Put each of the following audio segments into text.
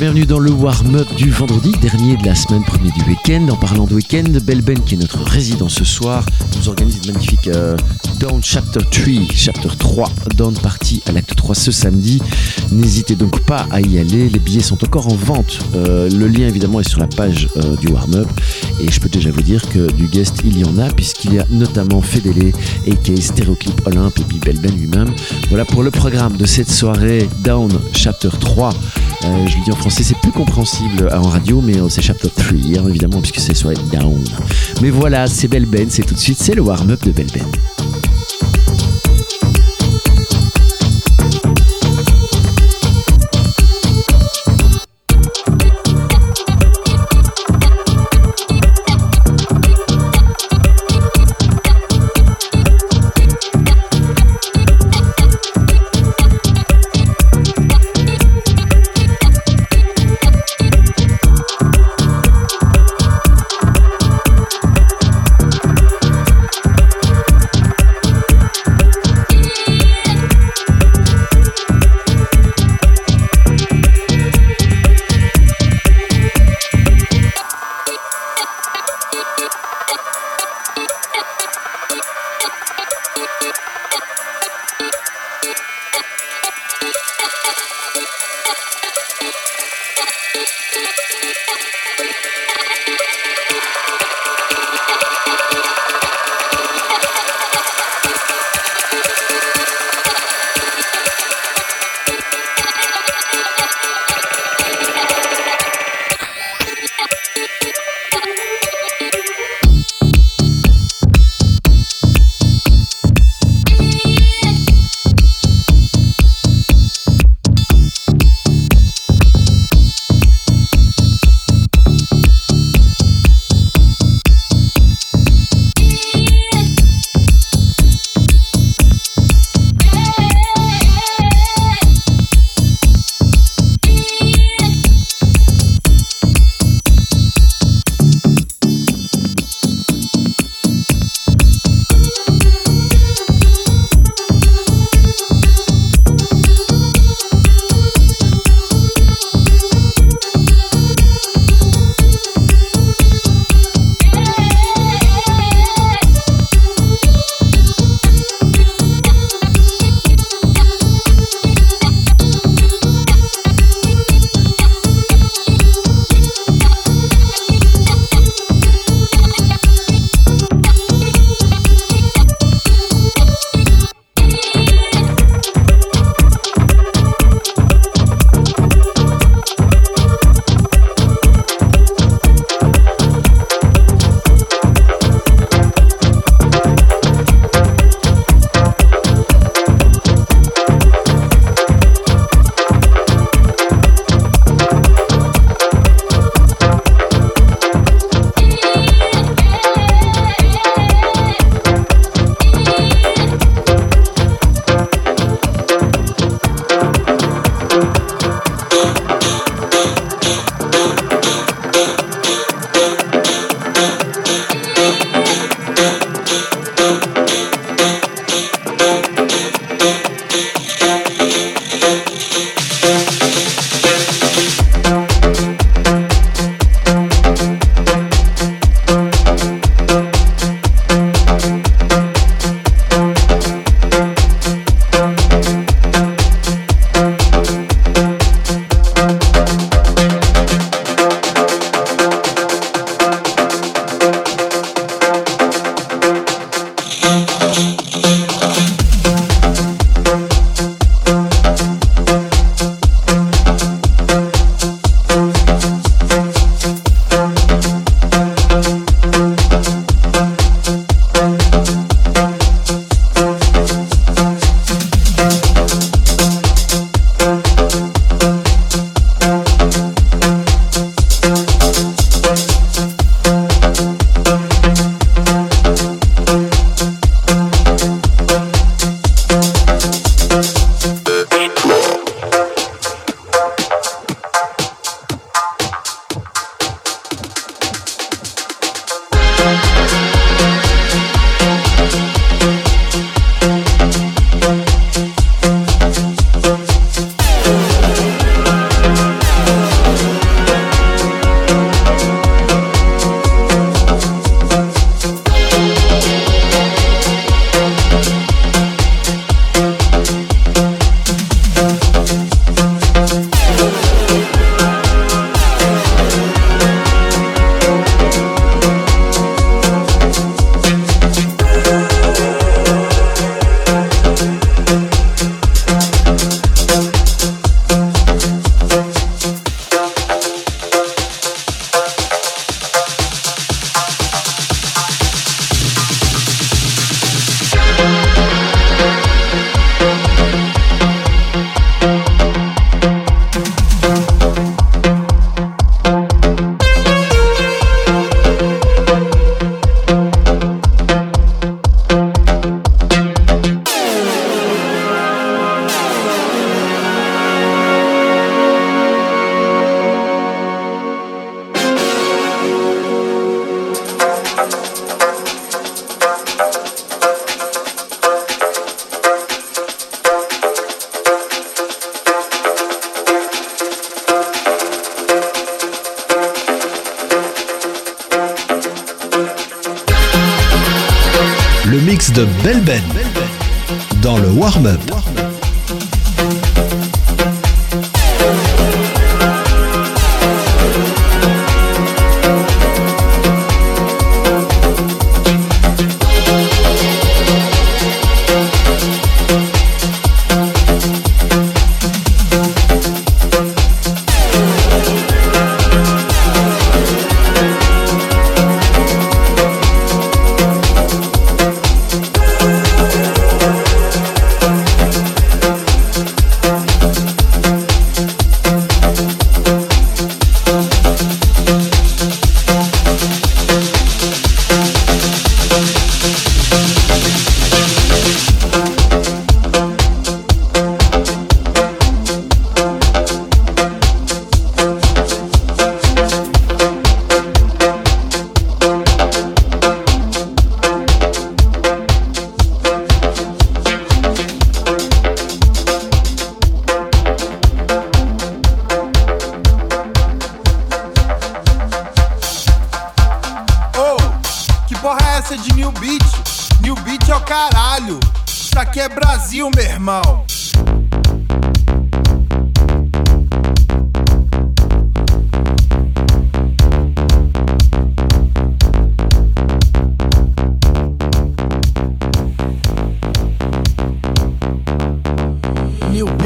Bienvenue dans le warm-up du vendredi, dernier de la semaine, premier du week-end. En parlant de week-end, Belben, qui est notre résident ce soir, nous organise une magnifique euh, Down Chapter 3, Chapter 3, Down Party à l'acte 3 ce samedi. N'hésitez donc pas à y aller, les billets sont encore en vente. Euh, le lien évidemment est sur la page euh, du warm-up. Et je peux déjà vous dire que du guest, il y en a, puisqu'il y a notamment Fédélé, a.k.a. Stéréoclip Olympe et puis Belben lui-même. Voilà pour le programme de cette soirée Down Chapter 3. Euh, je le dis en français, c'est plus compréhensible en radio, mais c'est chapter 3, hein, évidemment, puisque c'est soit down. Mais voilà, c'est Belben, c'est tout de suite, c'est le warm-up de Belben. remix dans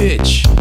le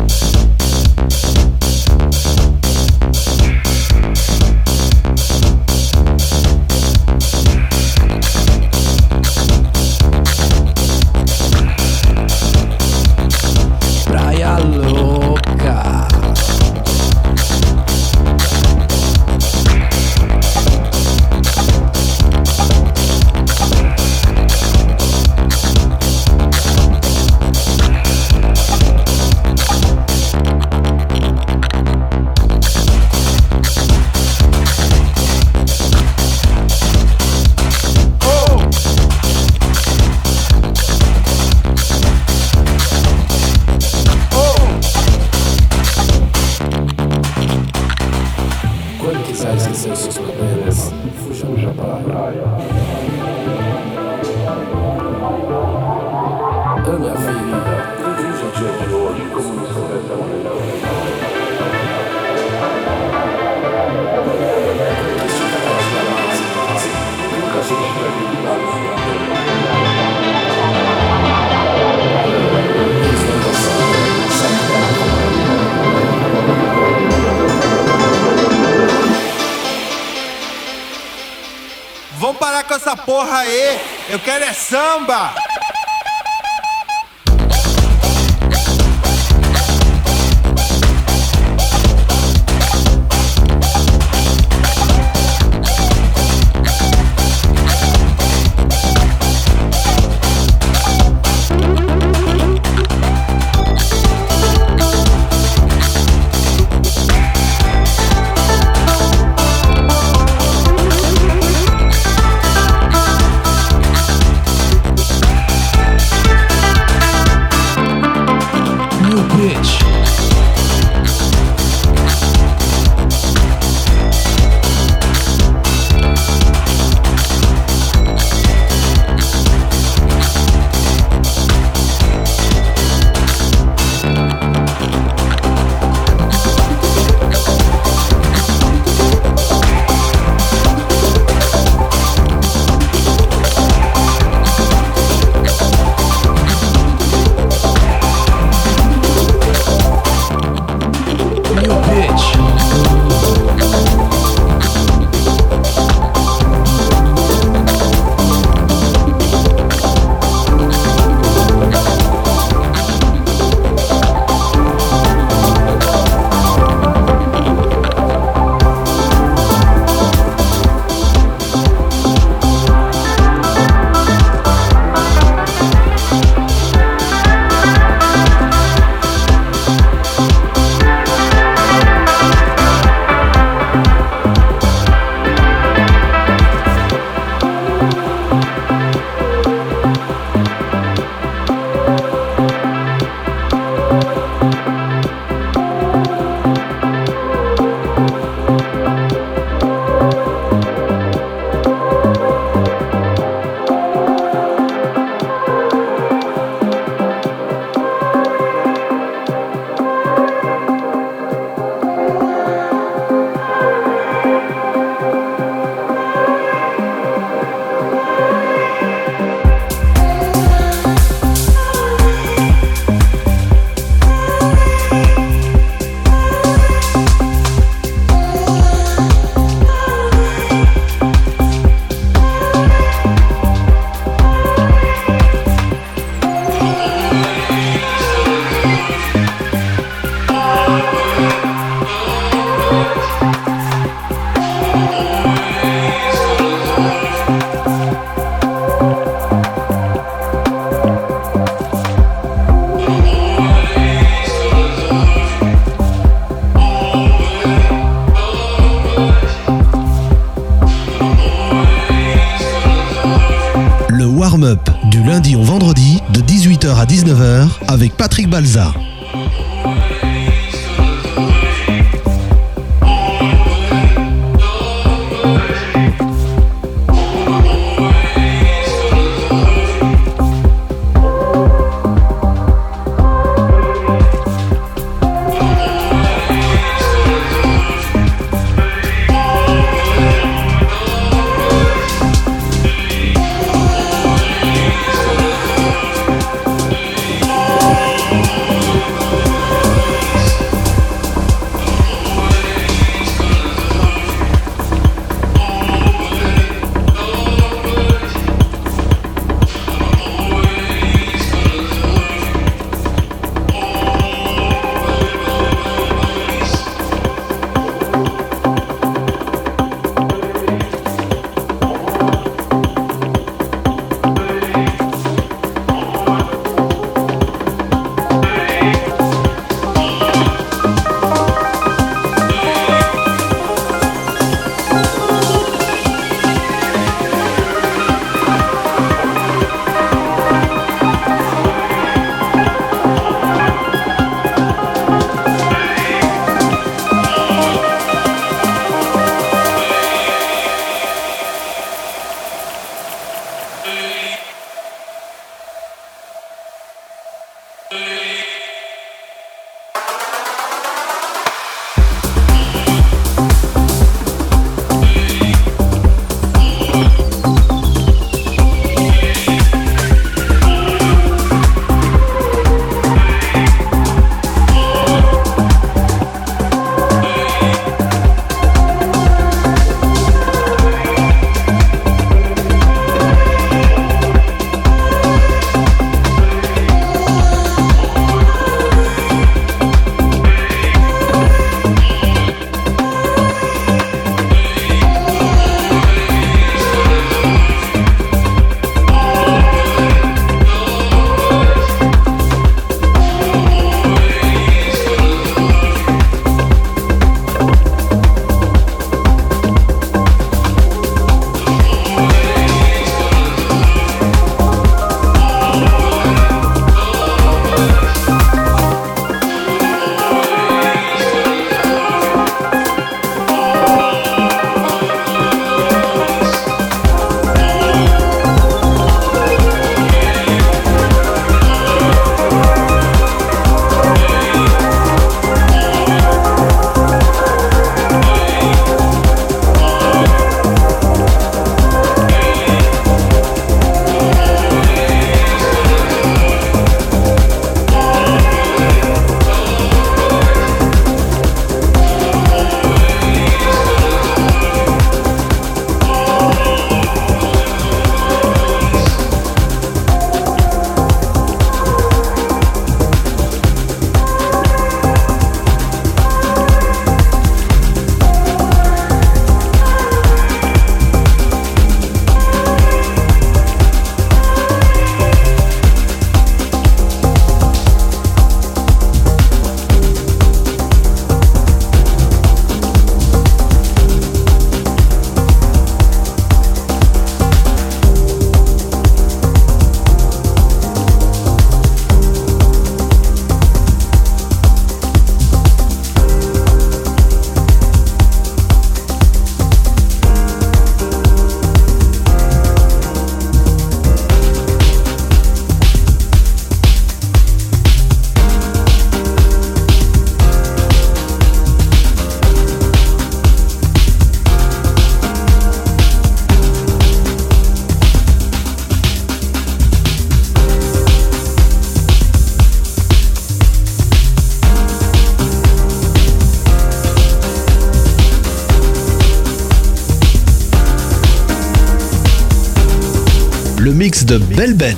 Belben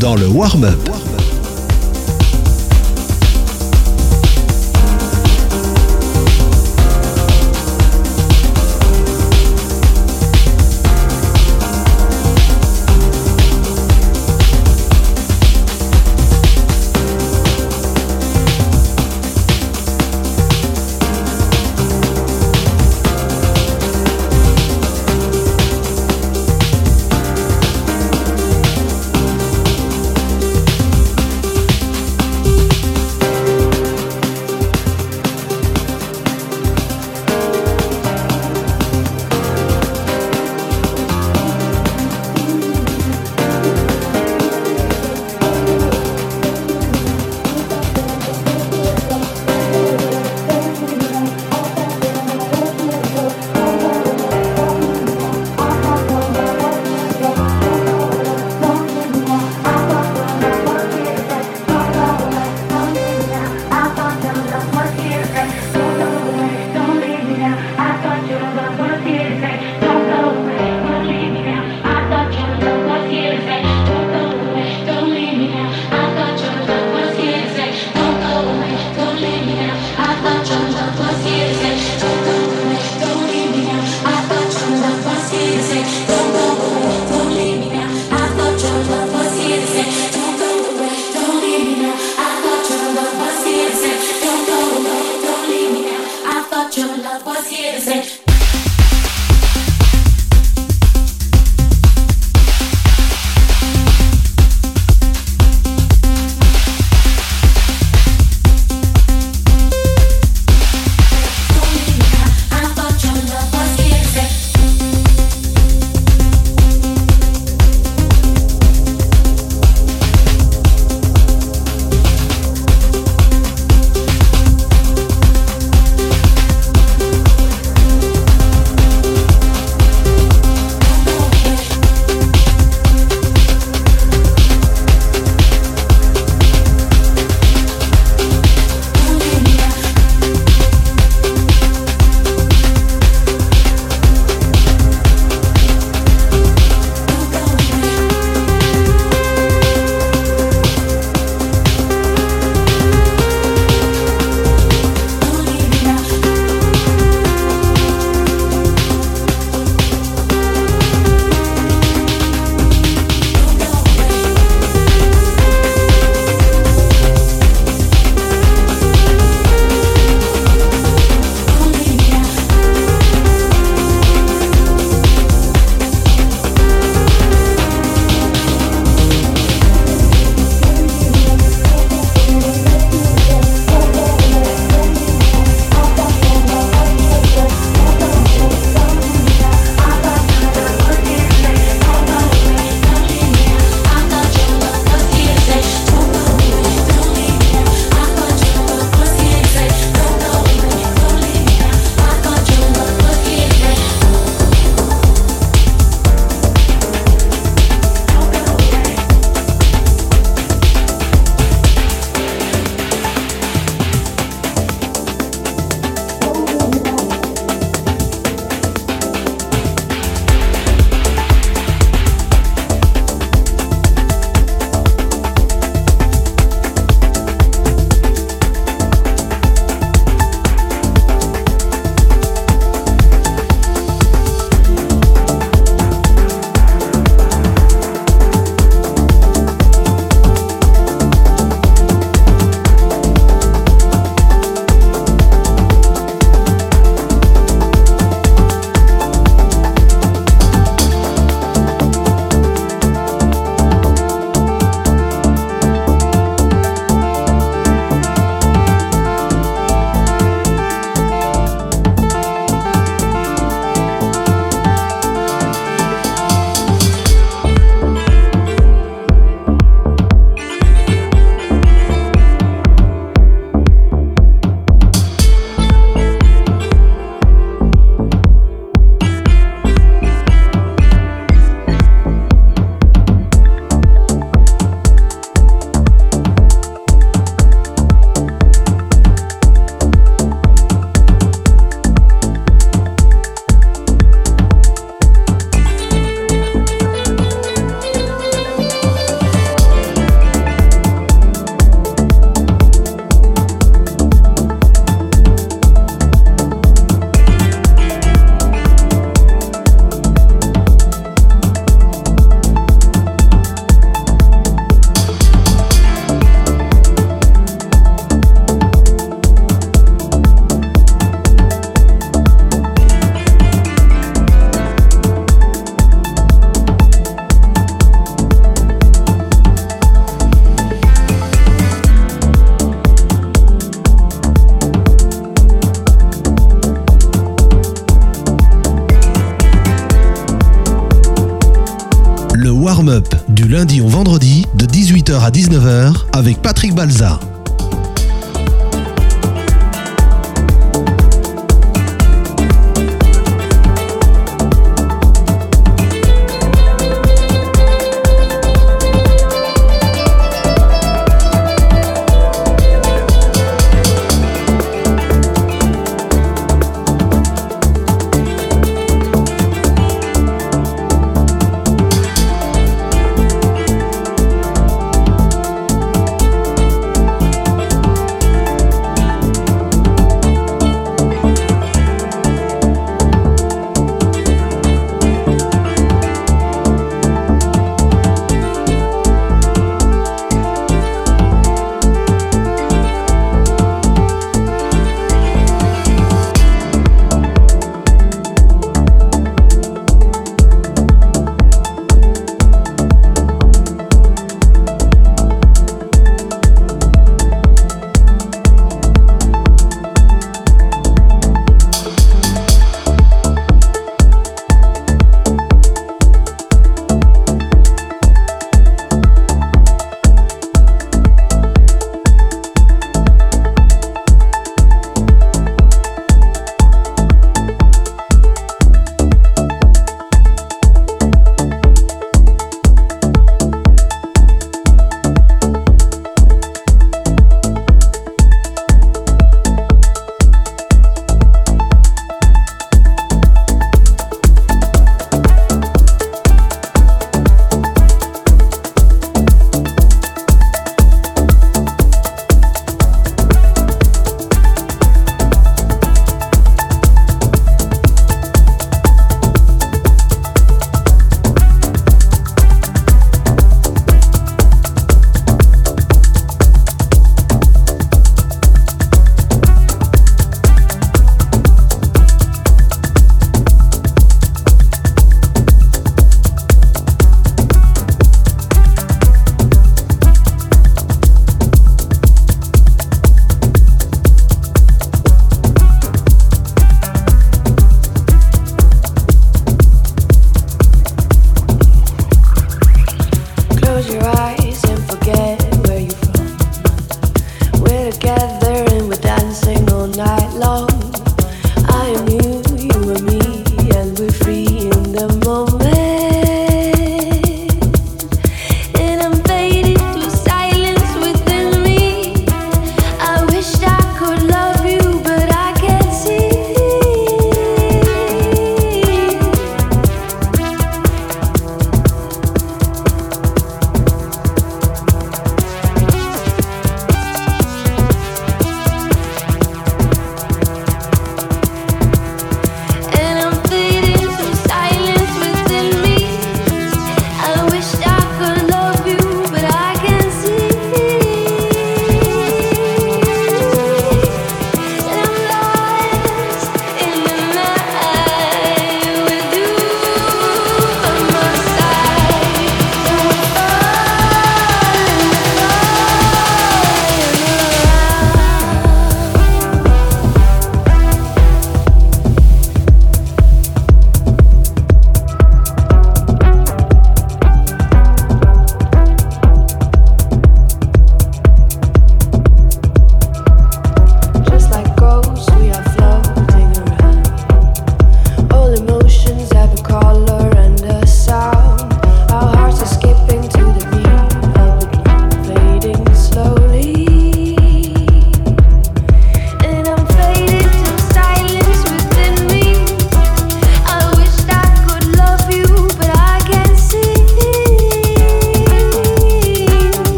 dans le warm-up.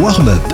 Warm-up.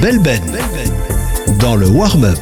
Belben dans le warm-up.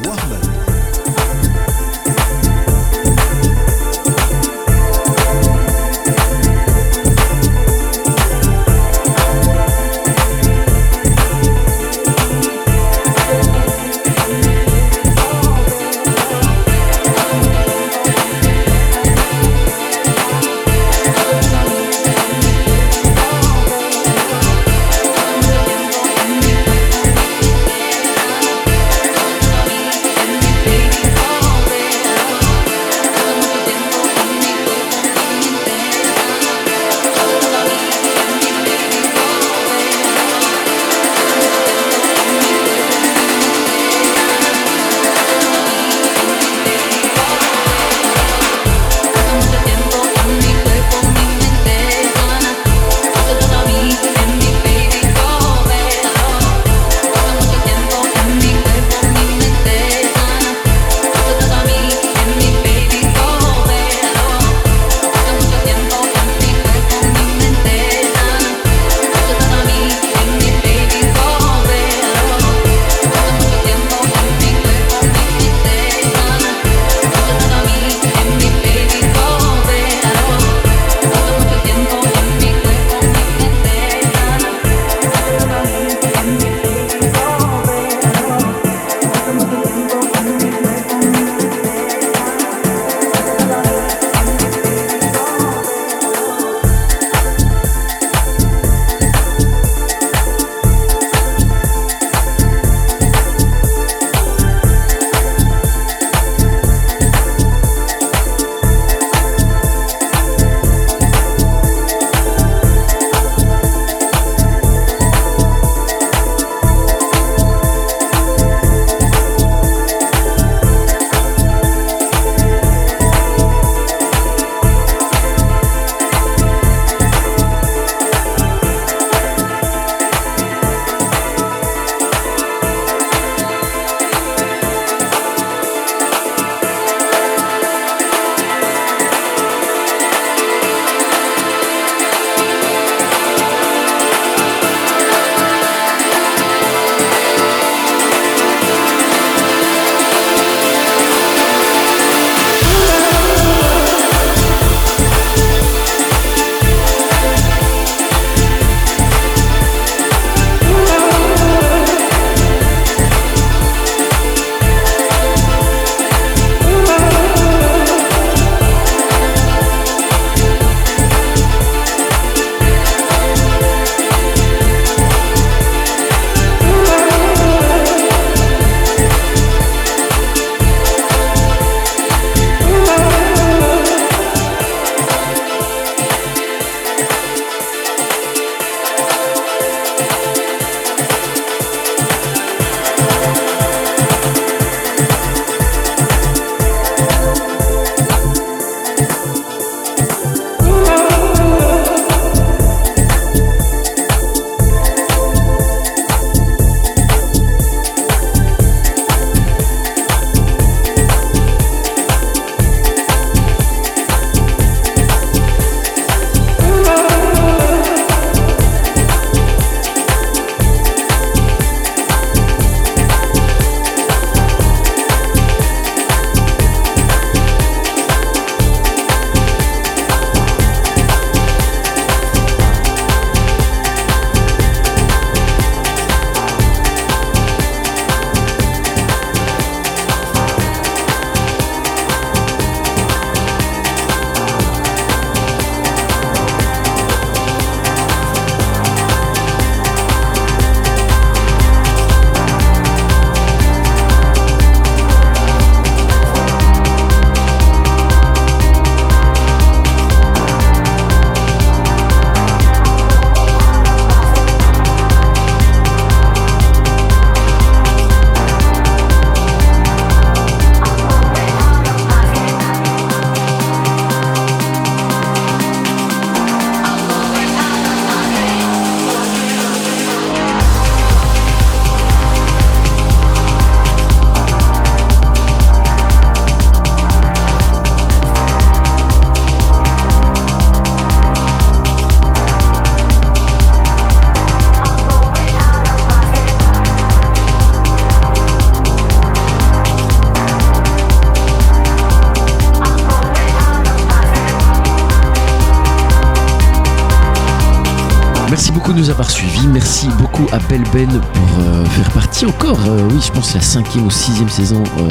Nous avoir suivis. Merci beaucoup à Belle Ben pour euh, faire partie encore, euh, oui, je pense la cinquième ou sixième saison euh,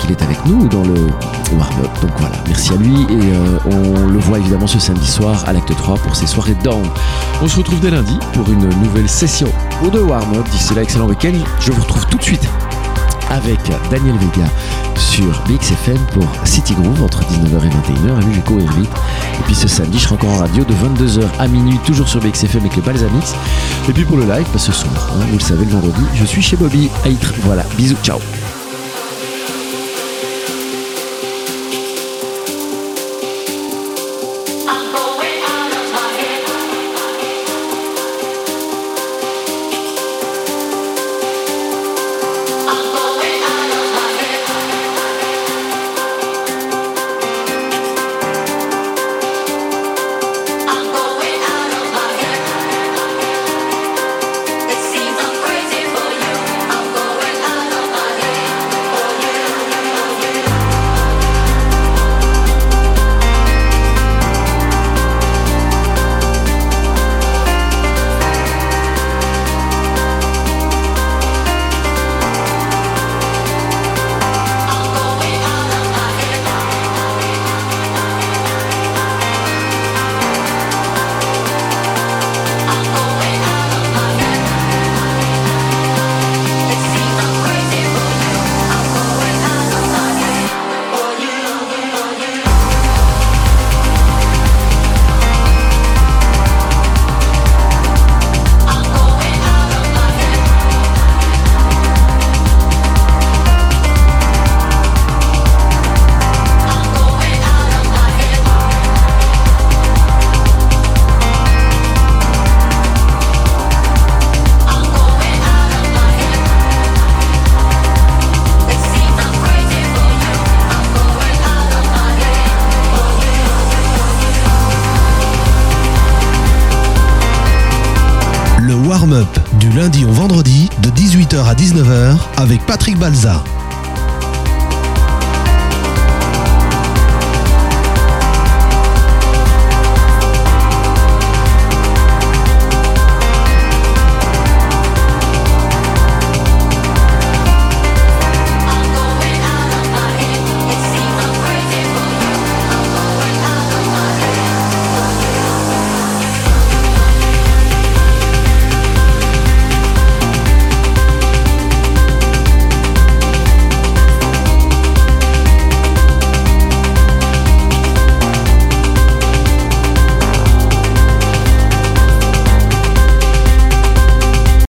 qu'il est avec nous dans le warm-up. Donc voilà, merci à lui et on le voit évidemment ce samedi soir à l'acte 3 pour ses soirées down. On se retrouve dès lundi pour une nouvelle session ou de warm-up. D'ici là, excellent week-end. Je vous retrouve tout de suite avec Daniel Vega sur BXFM pour City Groove entre 19h et 21h. Et lui, je vite. Et puis ce samedi, je serai encore en radio de 22h à minuit, toujours sur BXFM avec le Balsamix. Et puis pour le live, pas ce soir, hein, vous le savez, le vendredi, je suis chez Bobby à. Voilà, bisous, ciao. Balza.